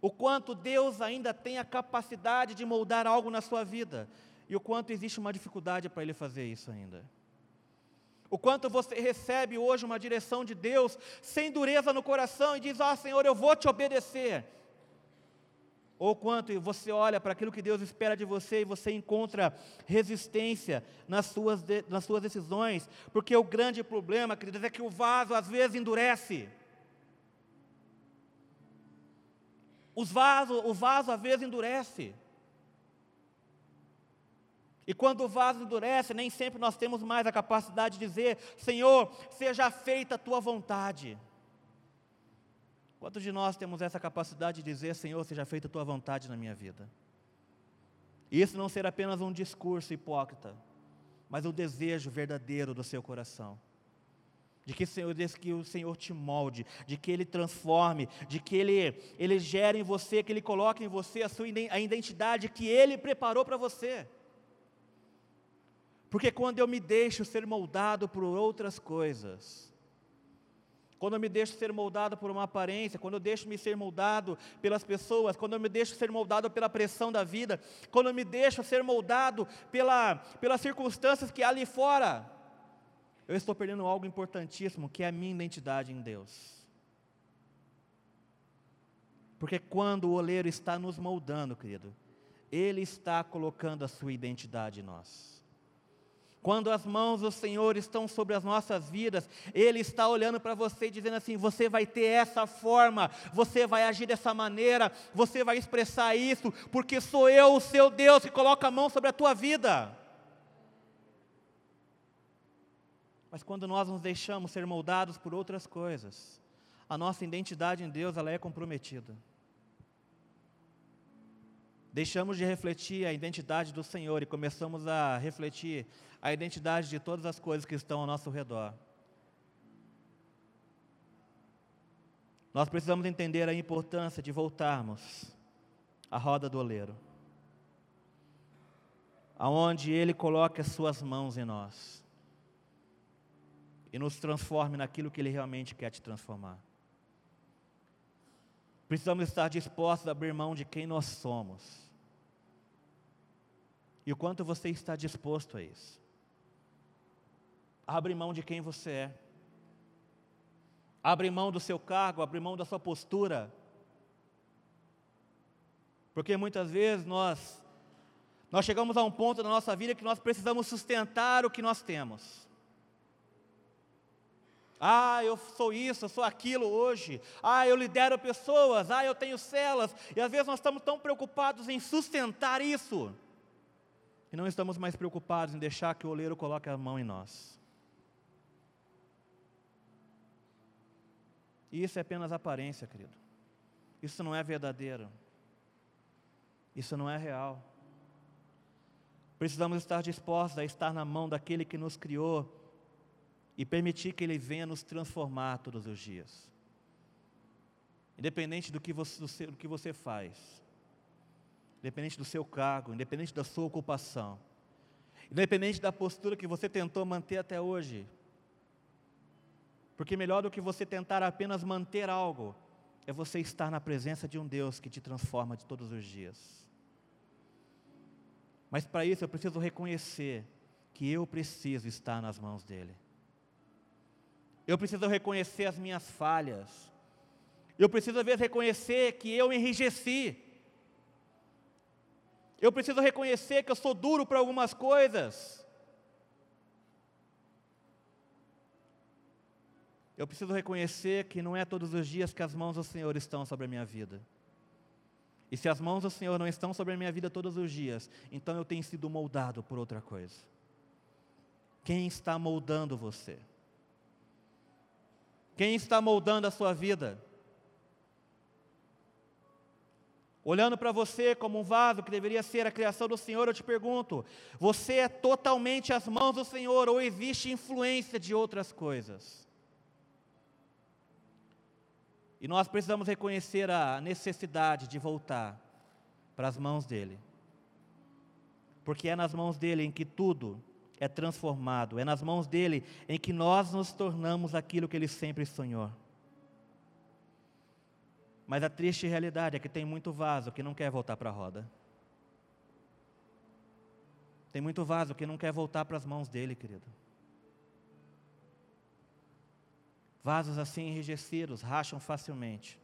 O quanto Deus ainda tem a capacidade de moldar algo na sua vida, e o quanto existe uma dificuldade para Ele fazer isso ainda. O quanto você recebe hoje uma direção de Deus sem dureza no coração e diz: Ah, Senhor, eu vou te obedecer. Ou quanto você olha para aquilo que Deus espera de você e você encontra resistência nas suas, de, nas suas decisões, porque o grande problema, queridos, é que o vaso às vezes endurece. Os vaso, o vaso às vezes endurece. E quando o vaso endurece, nem sempre nós temos mais a capacidade de dizer: Senhor, seja feita a tua vontade. Quantos de nós temos essa capacidade de dizer: Senhor, seja feita a tua vontade na minha vida? Isso não ser apenas um discurso hipócrita, mas o desejo verdadeiro do seu coração. De que, Senhor, que o Senhor te molde, de que Ele transforme, de que Ele, Ele gere em você, que Ele coloque em você a sua a identidade que Ele preparou para você. Porque quando eu me deixo ser moldado por outras coisas, quando eu me deixo ser moldado por uma aparência, quando eu deixo me ser moldado pelas pessoas, quando eu me deixo ser moldado pela pressão da vida, quando eu me deixo ser moldado pela, pelas circunstâncias que há ali fora, eu estou perdendo algo importantíssimo, que é a minha identidade em Deus. Porque quando o oleiro está nos moldando, querido, ele está colocando a sua identidade em nós. Quando as mãos do Senhor estão sobre as nossas vidas, Ele está olhando para você e dizendo assim: você vai ter essa forma, você vai agir dessa maneira, você vai expressar isso, porque sou eu, o seu Deus, que coloca a mão sobre a tua vida. Mas quando nós nos deixamos ser moldados por outras coisas, a nossa identidade em Deus ela é comprometida. deixamos de refletir a identidade do Senhor e começamos a refletir a identidade de todas as coisas que estão ao nosso redor. Nós precisamos entender a importância de voltarmos à roda do oleiro, aonde Ele coloque as Suas mãos em nós e nos transforme naquilo que Ele realmente quer te transformar. Precisamos estar dispostos a abrir mão de quem nós somos e o quanto você está disposto a isso. Abre mão de quem você é. Abre mão do seu cargo, abre mão da sua postura. Porque muitas vezes nós nós chegamos a um ponto da nossa vida que nós precisamos sustentar o que nós temos. Ah, eu sou isso, eu sou aquilo hoje. Ah, eu lidero pessoas. Ah, eu tenho celas. E às vezes nós estamos tão preocupados em sustentar isso e não estamos mais preocupados em deixar que o oleiro coloque a mão em nós. E isso é apenas aparência, querido. Isso não é verdadeiro. Isso não é real. Precisamos estar dispostos a estar na mão daquele que nos criou e permitir que Ele venha nos transformar todos os dias. Independente do que você, do que você faz, independente do seu cargo, independente da sua ocupação, independente da postura que você tentou manter até hoje. Porque melhor do que você tentar apenas manter algo, é você estar na presença de um Deus que te transforma de todos os dias. Mas para isso eu preciso reconhecer que eu preciso estar nas mãos dEle. Eu preciso reconhecer as minhas falhas. Eu preciso, às vezes, reconhecer que eu enrijeci. Eu preciso reconhecer que eu sou duro para algumas coisas. Eu preciso reconhecer que não é todos os dias que as mãos do Senhor estão sobre a minha vida. E se as mãos do Senhor não estão sobre a minha vida todos os dias, então eu tenho sido moldado por outra coisa. Quem está moldando você? Quem está moldando a sua vida? Olhando para você como um vaso que deveria ser a criação do Senhor, eu te pergunto: você é totalmente as mãos do Senhor ou existe influência de outras coisas? E nós precisamos reconhecer a necessidade de voltar para as mãos dEle, porque é nas mãos dEle em que tudo é transformado, é nas mãos dEle em que nós nos tornamos aquilo que Ele sempre sonhou. Mas a triste realidade é que tem muito vaso que não quer voltar para a roda. Tem muito vaso que não quer voltar para as mãos dele, querido. Vasos assim enrijecidos racham facilmente.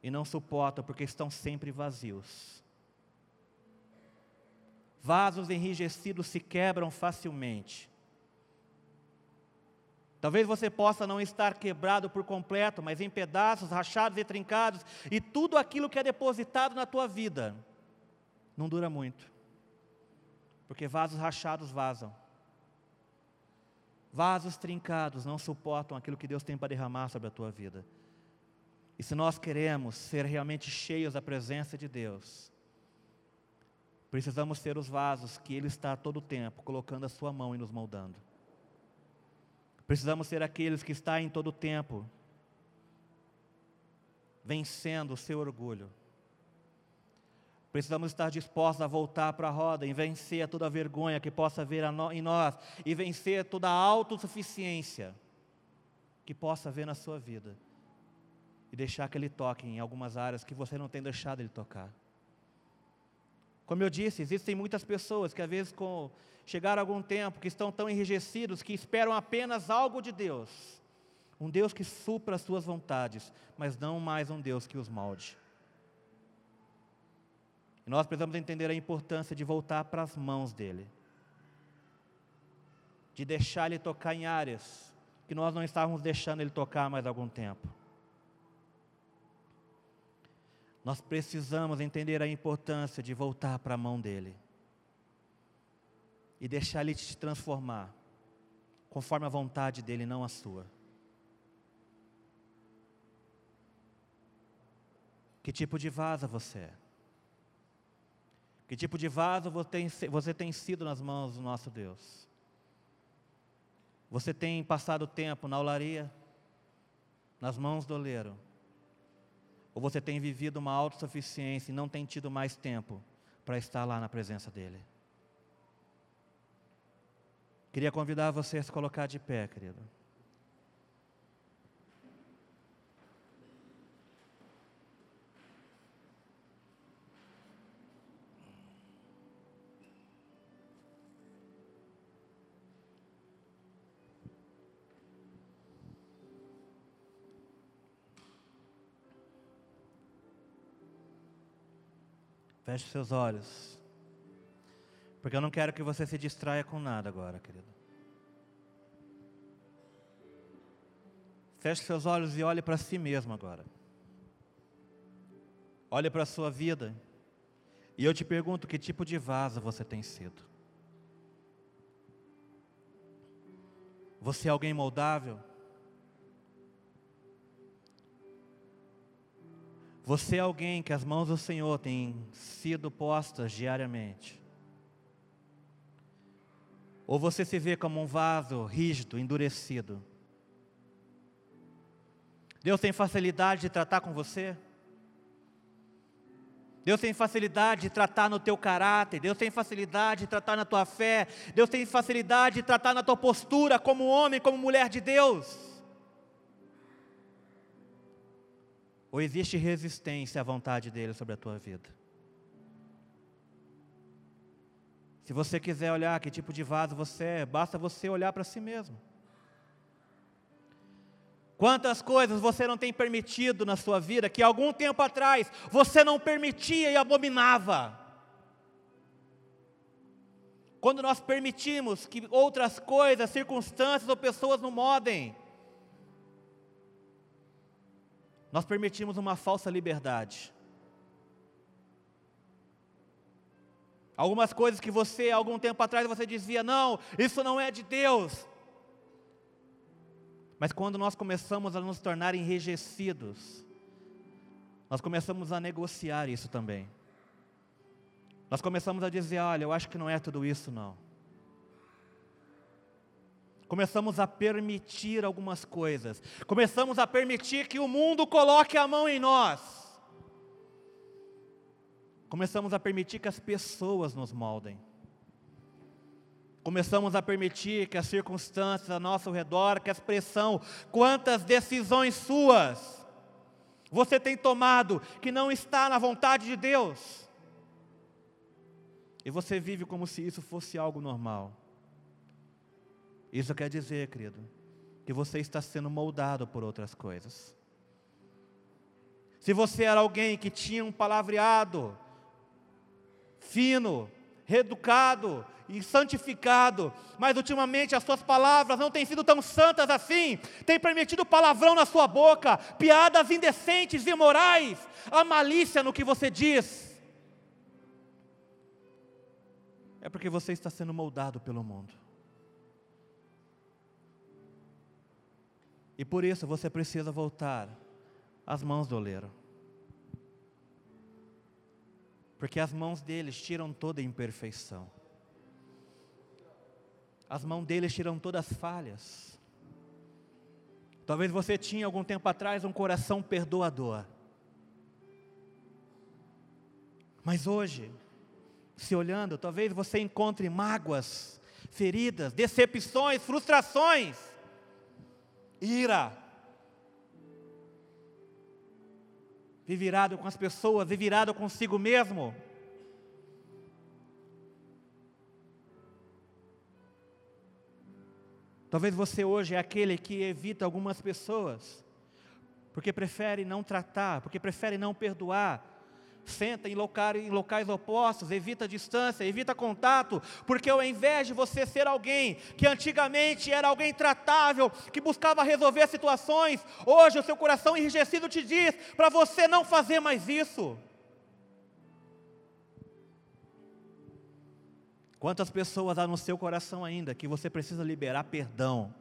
E não suportam porque estão sempre vazios. Vasos enrijecidos se quebram facilmente. Talvez você possa não estar quebrado por completo, mas em pedaços, rachados e trincados, e tudo aquilo que é depositado na tua vida não dura muito, porque vasos rachados vazam, vasos trincados não suportam aquilo que Deus tem para derramar sobre a tua vida. E se nós queremos ser realmente cheios da presença de Deus, precisamos ser os vasos que Ele está todo tempo colocando a sua mão e nos moldando. Precisamos ser aqueles que estão em todo o tempo vencendo o seu orgulho. Precisamos estar dispostos a voltar para a roda e vencer toda a vergonha que possa haver em nós e vencer toda autossuficiência que possa haver na sua vida e deixar que Ele toque em algumas áreas que você não tem deixado Ele tocar. Como eu disse, existem muitas pessoas que às vezes com chegaram algum tempo que estão tão enrijecidos que esperam apenas algo de Deus. Um Deus que supra as suas vontades, mas não mais um Deus que os molde. E nós precisamos entender a importância de voltar para as mãos dele. De deixar ele tocar em áreas que nós não estávamos deixando ele tocar mais algum tempo. Nós precisamos entender a importância de voltar para a mão dele e deixar ele te transformar conforme a vontade dele, não a sua. Que tipo de vaza você é? Que tipo de vaso você tem, sido nas mãos do nosso Deus? Você tem passado tempo na olaria, nas mãos do oleiro? Ou você tem vivido uma autossuficiência e não tem tido mais tempo para estar lá na presença dEle? Queria convidar você a se colocar de pé, querido. Feche seus olhos. Porque eu não quero que você se distraia com nada agora, querido. Feche seus olhos e olhe para si mesmo agora. Olhe para a sua vida. E eu te pergunto: que tipo de vaso você tem sido? Você é alguém moldável? Você é alguém que as mãos do Senhor têm sido postas diariamente? Ou você se vê como um vaso rígido, endurecido? Deus tem facilidade de tratar com você? Deus tem facilidade de tratar no teu caráter, Deus tem facilidade de tratar na tua fé, Deus tem facilidade de tratar na tua postura como homem, como mulher de Deus. Ou existe resistência à vontade dele sobre a tua vida? Se você quiser olhar que tipo de vaso você é, basta você olhar para si mesmo. Quantas coisas você não tem permitido na sua vida que algum tempo atrás você não permitia e abominava? Quando nós permitimos que outras coisas, circunstâncias ou pessoas nos modem, nós permitimos uma falsa liberdade. Algumas coisas que você, algum tempo atrás, você dizia, não, isso não é de Deus. Mas quando nós começamos a nos tornar enrijecidos, nós começamos a negociar isso também. Nós começamos a dizer, olha, eu acho que não é tudo isso não começamos a permitir algumas coisas, começamos a permitir que o mundo coloque a mão em nós, começamos a permitir que as pessoas nos moldem, começamos a permitir que as circunstâncias ao nosso redor, que a expressão, quantas decisões suas você tem tomado que não está na vontade de Deus, e você vive como se isso fosse algo normal. Isso quer dizer, querido, que você está sendo moldado por outras coisas. Se você era alguém que tinha um palavreado fino, reeducado e santificado, mas ultimamente as suas palavras não têm sido tão santas assim, tem permitido palavrão na sua boca, piadas indecentes e imorais, a malícia no que você diz. É porque você está sendo moldado pelo mundo. E por isso você precisa voltar às mãos do oleiro. Porque as mãos deles tiram toda a imperfeição. As mãos deles tiram todas as falhas. Talvez você tinha algum tempo atrás um coração perdoador. Mas hoje, se olhando, talvez você encontre mágoas, feridas, decepções, frustrações ira. Vive irado com as pessoas, vive irado consigo mesmo. Talvez você hoje é aquele que evita algumas pessoas, porque prefere não tratar, porque prefere não perdoar, senta em, locais, em locais opostos, evita distância, evita contato, porque ao invés de você ser alguém que antigamente era alguém tratável, que buscava resolver situações, hoje o seu coração enrijecido te diz para você não fazer mais isso. Quantas pessoas há no seu coração ainda que você precisa liberar perdão?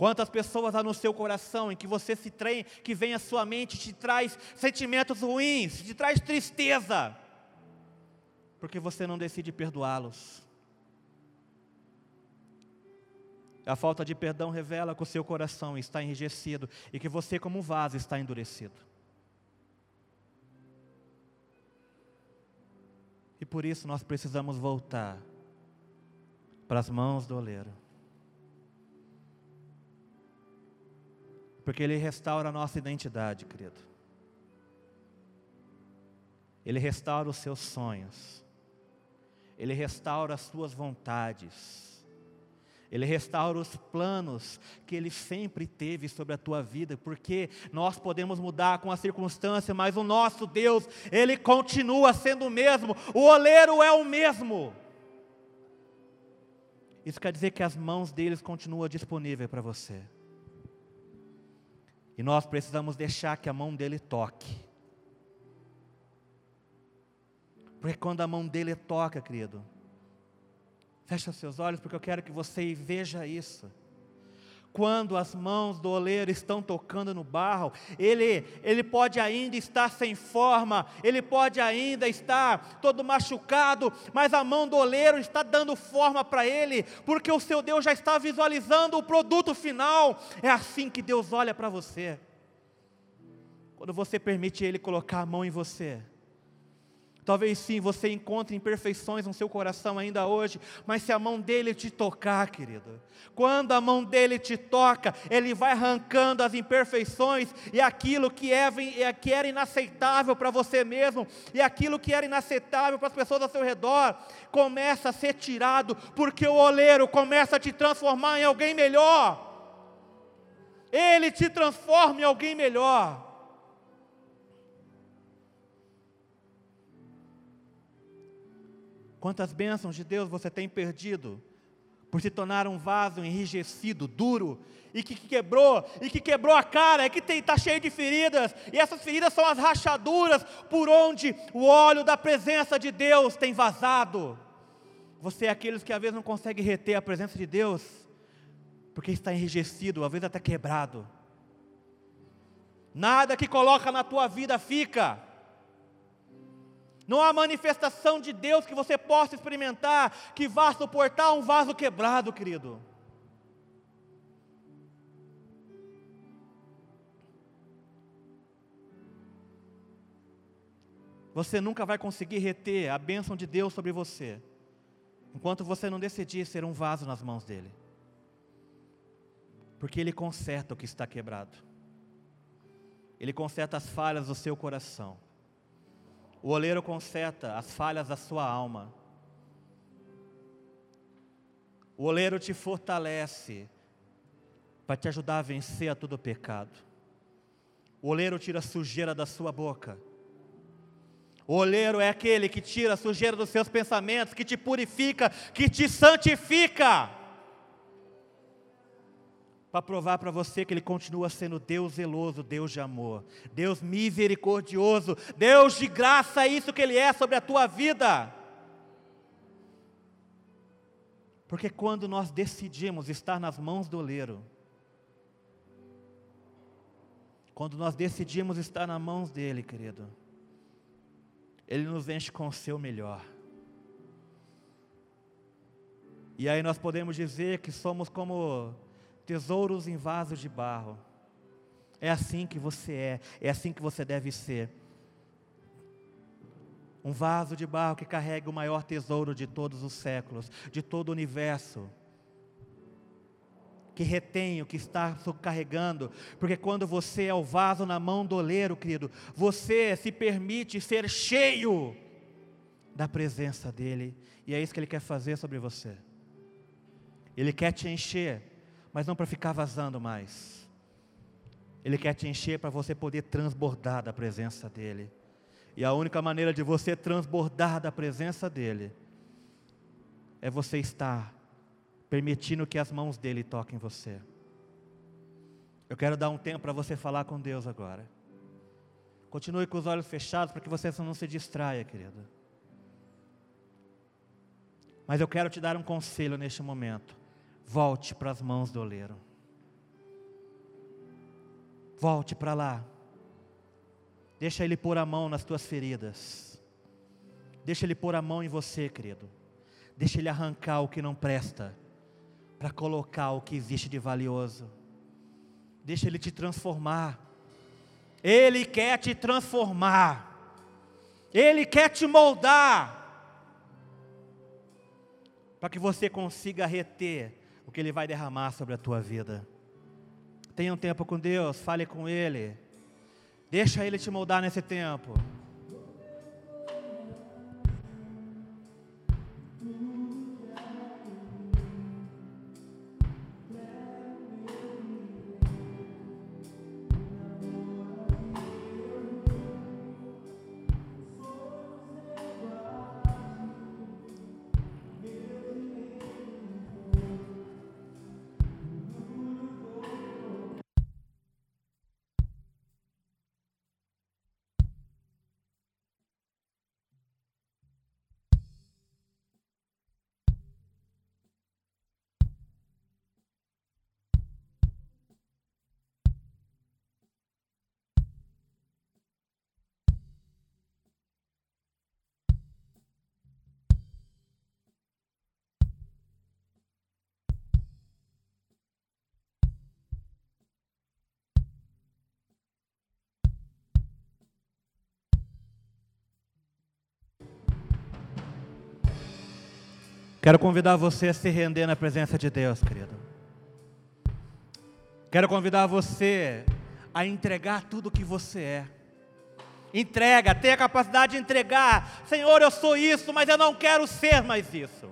Quantas pessoas há no seu coração em que você se treina, que vem à sua mente, te traz sentimentos ruins, te traz tristeza, porque você não decide perdoá-los. A falta de perdão revela que o seu coração está enrijecido e que você, como um vaso, está endurecido. E por isso nós precisamos voltar para as mãos do oleiro. Porque Ele restaura a nossa identidade, querido. Ele restaura os seus sonhos. Ele restaura as suas vontades. Ele restaura os planos que Ele sempre teve sobre a tua vida, porque nós podemos mudar com a circunstância, mas o nosso Deus, Ele continua sendo o mesmo, o oleiro é o mesmo. Isso quer dizer que as mãos deles continuam disponíveis para você. E nós precisamos deixar que a mão dele toque. Porque quando a mão dele toca, querido, fecha seus olhos, porque eu quero que você veja isso quando as mãos do oleiro estão tocando no barro, ele, ele pode ainda estar sem forma, ele pode ainda estar todo machucado, mas a mão do oleiro está dando forma para ele, porque o seu Deus já está visualizando o produto final. É assim que Deus olha para você. Quando você permite Ele colocar a mão em você, Talvez sim você encontre imperfeições no seu coração ainda hoje, mas se a mão dele te tocar, querido, quando a mão dele te toca, ele vai arrancando as imperfeições e aquilo que, é, é que era inaceitável para você mesmo e aquilo que era inaceitável para as pessoas ao seu redor, começa a ser tirado, porque o oleiro começa a te transformar em alguém melhor. Ele te transforma em alguém melhor. Quantas bênçãos de Deus você tem perdido por se tornar um vaso enrijecido, duro, e que quebrou, e que quebrou a cara, e que está cheio de feridas, e essas feridas são as rachaduras por onde o óleo da presença de Deus tem vazado. Você é aqueles que às vezes não consegue reter a presença de Deus, porque está enrijecido, às vezes até quebrado. Nada que coloca na tua vida fica. Não há manifestação de Deus que você possa experimentar que vá suportar um vaso quebrado, querido. Você nunca vai conseguir reter a bênção de Deus sobre você, enquanto você não decidir ser um vaso nas mãos dEle. Porque Ele conserta o que está quebrado, Ele conserta as falhas do seu coração. O oleiro conserta as falhas da sua alma. O oleiro te fortalece para te ajudar a vencer a todo pecado. O oleiro tira a sujeira da sua boca. O oleiro é aquele que tira a sujeira dos seus pensamentos, que te purifica, que te santifica para provar para você que Ele continua sendo Deus zeloso, Deus de amor, Deus misericordioso, Deus de graça, é isso que Ele é sobre a tua vida. Porque quando nós decidimos estar nas mãos do oleiro, quando nós decidimos estar nas mãos dele, querido, ele nos enche com o seu melhor. E aí nós podemos dizer que somos como tesouros em vasos de barro. É assim que você é, é assim que você deve ser. Um vaso de barro que carrega o maior tesouro de todos os séculos, de todo o universo. Que retém o que está carregando, porque quando você é o vaso na mão do oleiro, querido, você se permite ser cheio da presença dEle, e é isso que Ele quer fazer sobre você. Ele quer te encher mas não para ficar vazando mais. Ele quer te encher para você poder transbordar da presença dEle. E a única maneira de você transbordar da presença dEle é você estar permitindo que as mãos dEle toquem você. Eu quero dar um tempo para você falar com Deus agora. Continue com os olhos fechados para que você não se distraia, querido. Mas eu quero te dar um conselho neste momento. Volte para as mãos do oleiro. Volte para lá. Deixa Ele pôr a mão nas tuas feridas. Deixa Ele pôr a mão em você, querido. Deixa Ele arrancar o que não presta, para colocar o que existe de valioso. Deixa Ele te transformar. Ele quer te transformar. Ele quer te moldar. Para que você consiga reter o que Ele vai derramar sobre a tua vida. Tenha um tempo com Deus, fale com Ele. Deixa Ele te moldar nesse tempo. Quero convidar você a se render na presença de Deus, querido. Quero convidar você a entregar tudo o que você é. Entrega, tenha a capacidade de entregar. Senhor, eu sou isso, mas eu não quero ser mais isso.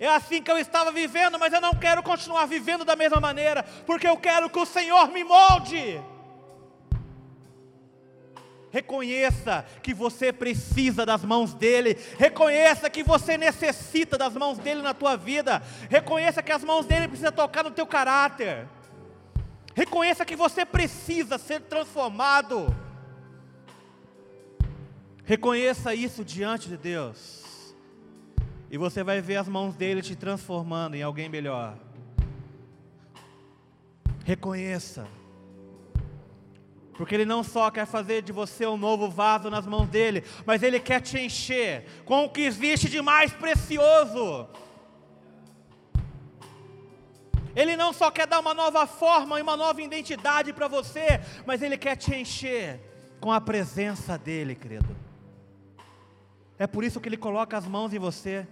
É assim que eu estava vivendo, mas eu não quero continuar vivendo da mesma maneira, porque eu quero que o Senhor me molde. Reconheça que você precisa das mãos dele. Reconheça que você necessita das mãos dele na tua vida. Reconheça que as mãos dele precisam tocar no teu caráter. Reconheça que você precisa ser transformado. Reconheça isso diante de Deus. E você vai ver as mãos dele te transformando em alguém melhor. Reconheça. Porque Ele não só quer fazer de você um novo vaso nas mãos dele, mas Ele quer te encher com o que existe de mais precioso. Ele não só quer dar uma nova forma e uma nova identidade para você, mas Ele quer te encher com a presença dEle, querido. É por isso que Ele coloca as mãos em você,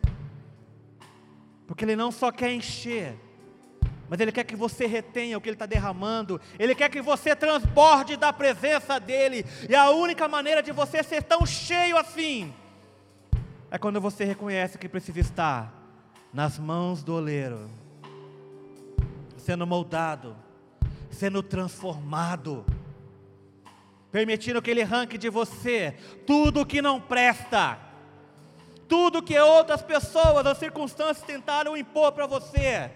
porque Ele não só quer encher, mas Ele quer que você retenha o que Ele está derramando, Ele quer que você transborde da presença dEle, e a única maneira de você ser tão cheio assim, é quando você reconhece que precisa estar nas mãos do oleiro, sendo moldado, sendo transformado, permitindo que Ele arranque de você tudo que não presta, tudo que outras pessoas, as circunstâncias tentaram impor para você,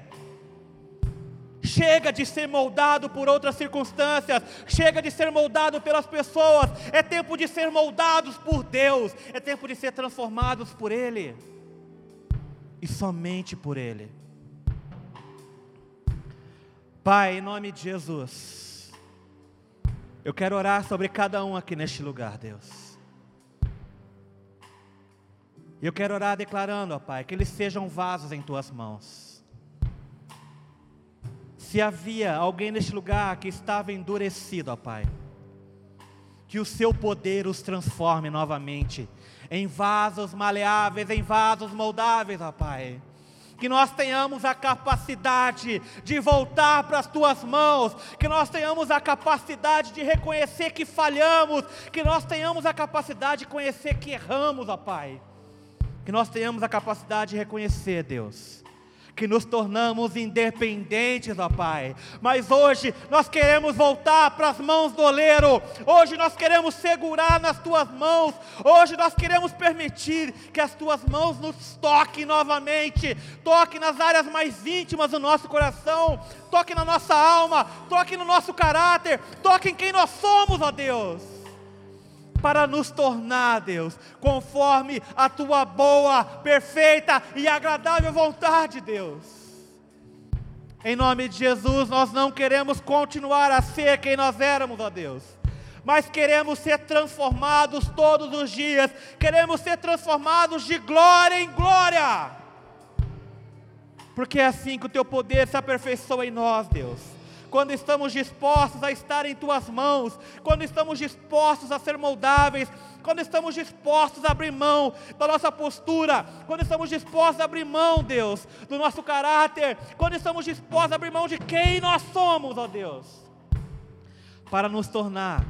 Chega de ser moldado por outras circunstâncias, chega de ser moldado pelas pessoas. É tempo de ser moldados por Deus, é tempo de ser transformados por Ele e somente por Ele. Pai, em nome de Jesus, eu quero orar sobre cada um aqui neste lugar, Deus. Eu quero orar declarando, ó Pai, que eles sejam vasos em tuas mãos se havia alguém neste lugar que estava endurecido, ó Pai, que o seu poder os transforme novamente em vasos maleáveis, em vasos moldáveis, ó Pai. Que nós tenhamos a capacidade de voltar para as tuas mãos, que nós tenhamos a capacidade de reconhecer que falhamos, que nós tenhamos a capacidade de conhecer que erramos, ó Pai. Que nós tenhamos a capacidade de reconhecer, Deus, que nos tornamos independentes, ó Pai. Mas hoje nós queremos voltar para as mãos do oleiro. Hoje nós queremos segurar nas tuas mãos. Hoje nós queremos permitir que as tuas mãos nos toquem novamente. Toque nas áreas mais íntimas do nosso coração. Toque na nossa alma. Toque no nosso caráter. Toque em quem nós somos, ó Deus para nos tornar, Deus, conforme a tua boa, perfeita e agradável vontade, Deus. Em nome de Jesus, nós não queremos continuar a ser quem nós éramos, ó Deus. Mas queremos ser transformados todos os dias, queremos ser transformados de glória em glória, porque é assim que o Teu poder se aperfeiçoa em nós, Deus quando estamos dispostos a estar em tuas mãos, quando estamos dispostos a ser moldáveis, quando estamos dispostos a abrir mão da nossa postura, quando estamos dispostos a abrir mão, Deus, do nosso caráter, quando estamos dispostos a abrir mão de quem nós somos, ó Deus, para nos tornar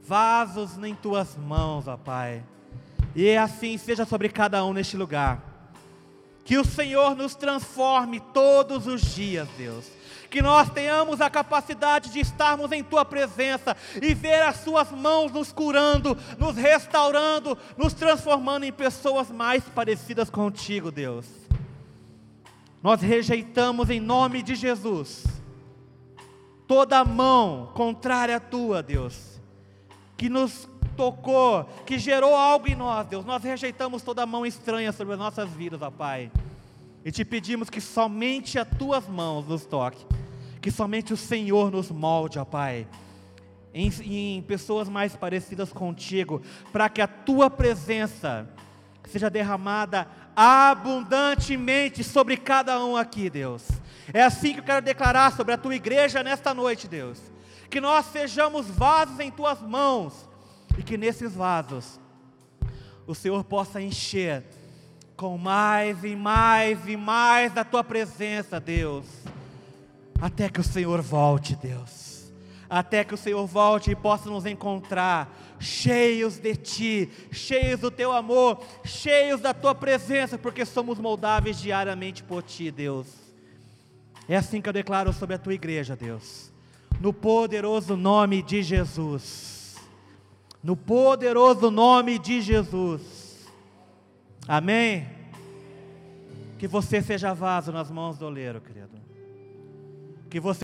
vasos em tuas mãos, ó Pai. E assim seja sobre cada um neste lugar. Que o Senhor nos transforme todos os dias, Deus que nós tenhamos a capacidade de estarmos em Tua presença e ver as Suas mãos nos curando, nos restaurando, nos transformando em pessoas mais parecidas contigo, Deus. Nós rejeitamos em nome de Jesus toda mão contrária à Tua, Deus, que nos tocou, que gerou algo em nós, Deus. Nós rejeitamos toda mão estranha sobre as nossas vidas, ó Pai. E te pedimos que somente as tuas mãos nos toque que somente o Senhor nos molde, ó Pai, em, em pessoas mais parecidas contigo, para que a tua presença seja derramada abundantemente sobre cada um aqui, Deus. É assim que eu quero declarar sobre a tua igreja nesta noite, Deus. Que nós sejamos vasos em tuas mãos e que nesses vasos o Senhor possa encher com mais e mais e mais da tua presença, Deus até que o Senhor volte, Deus. Até que o Senhor volte e possa nos encontrar cheios de Ti, cheios do Teu amor, cheios da Tua presença, porque somos moldáveis diariamente por Ti, Deus. É assim que eu declaro sobre a Tua igreja, Deus. No poderoso nome de Jesus. No poderoso nome de Jesus. Amém? Que você seja vaso nas mãos do oleiro, querido que você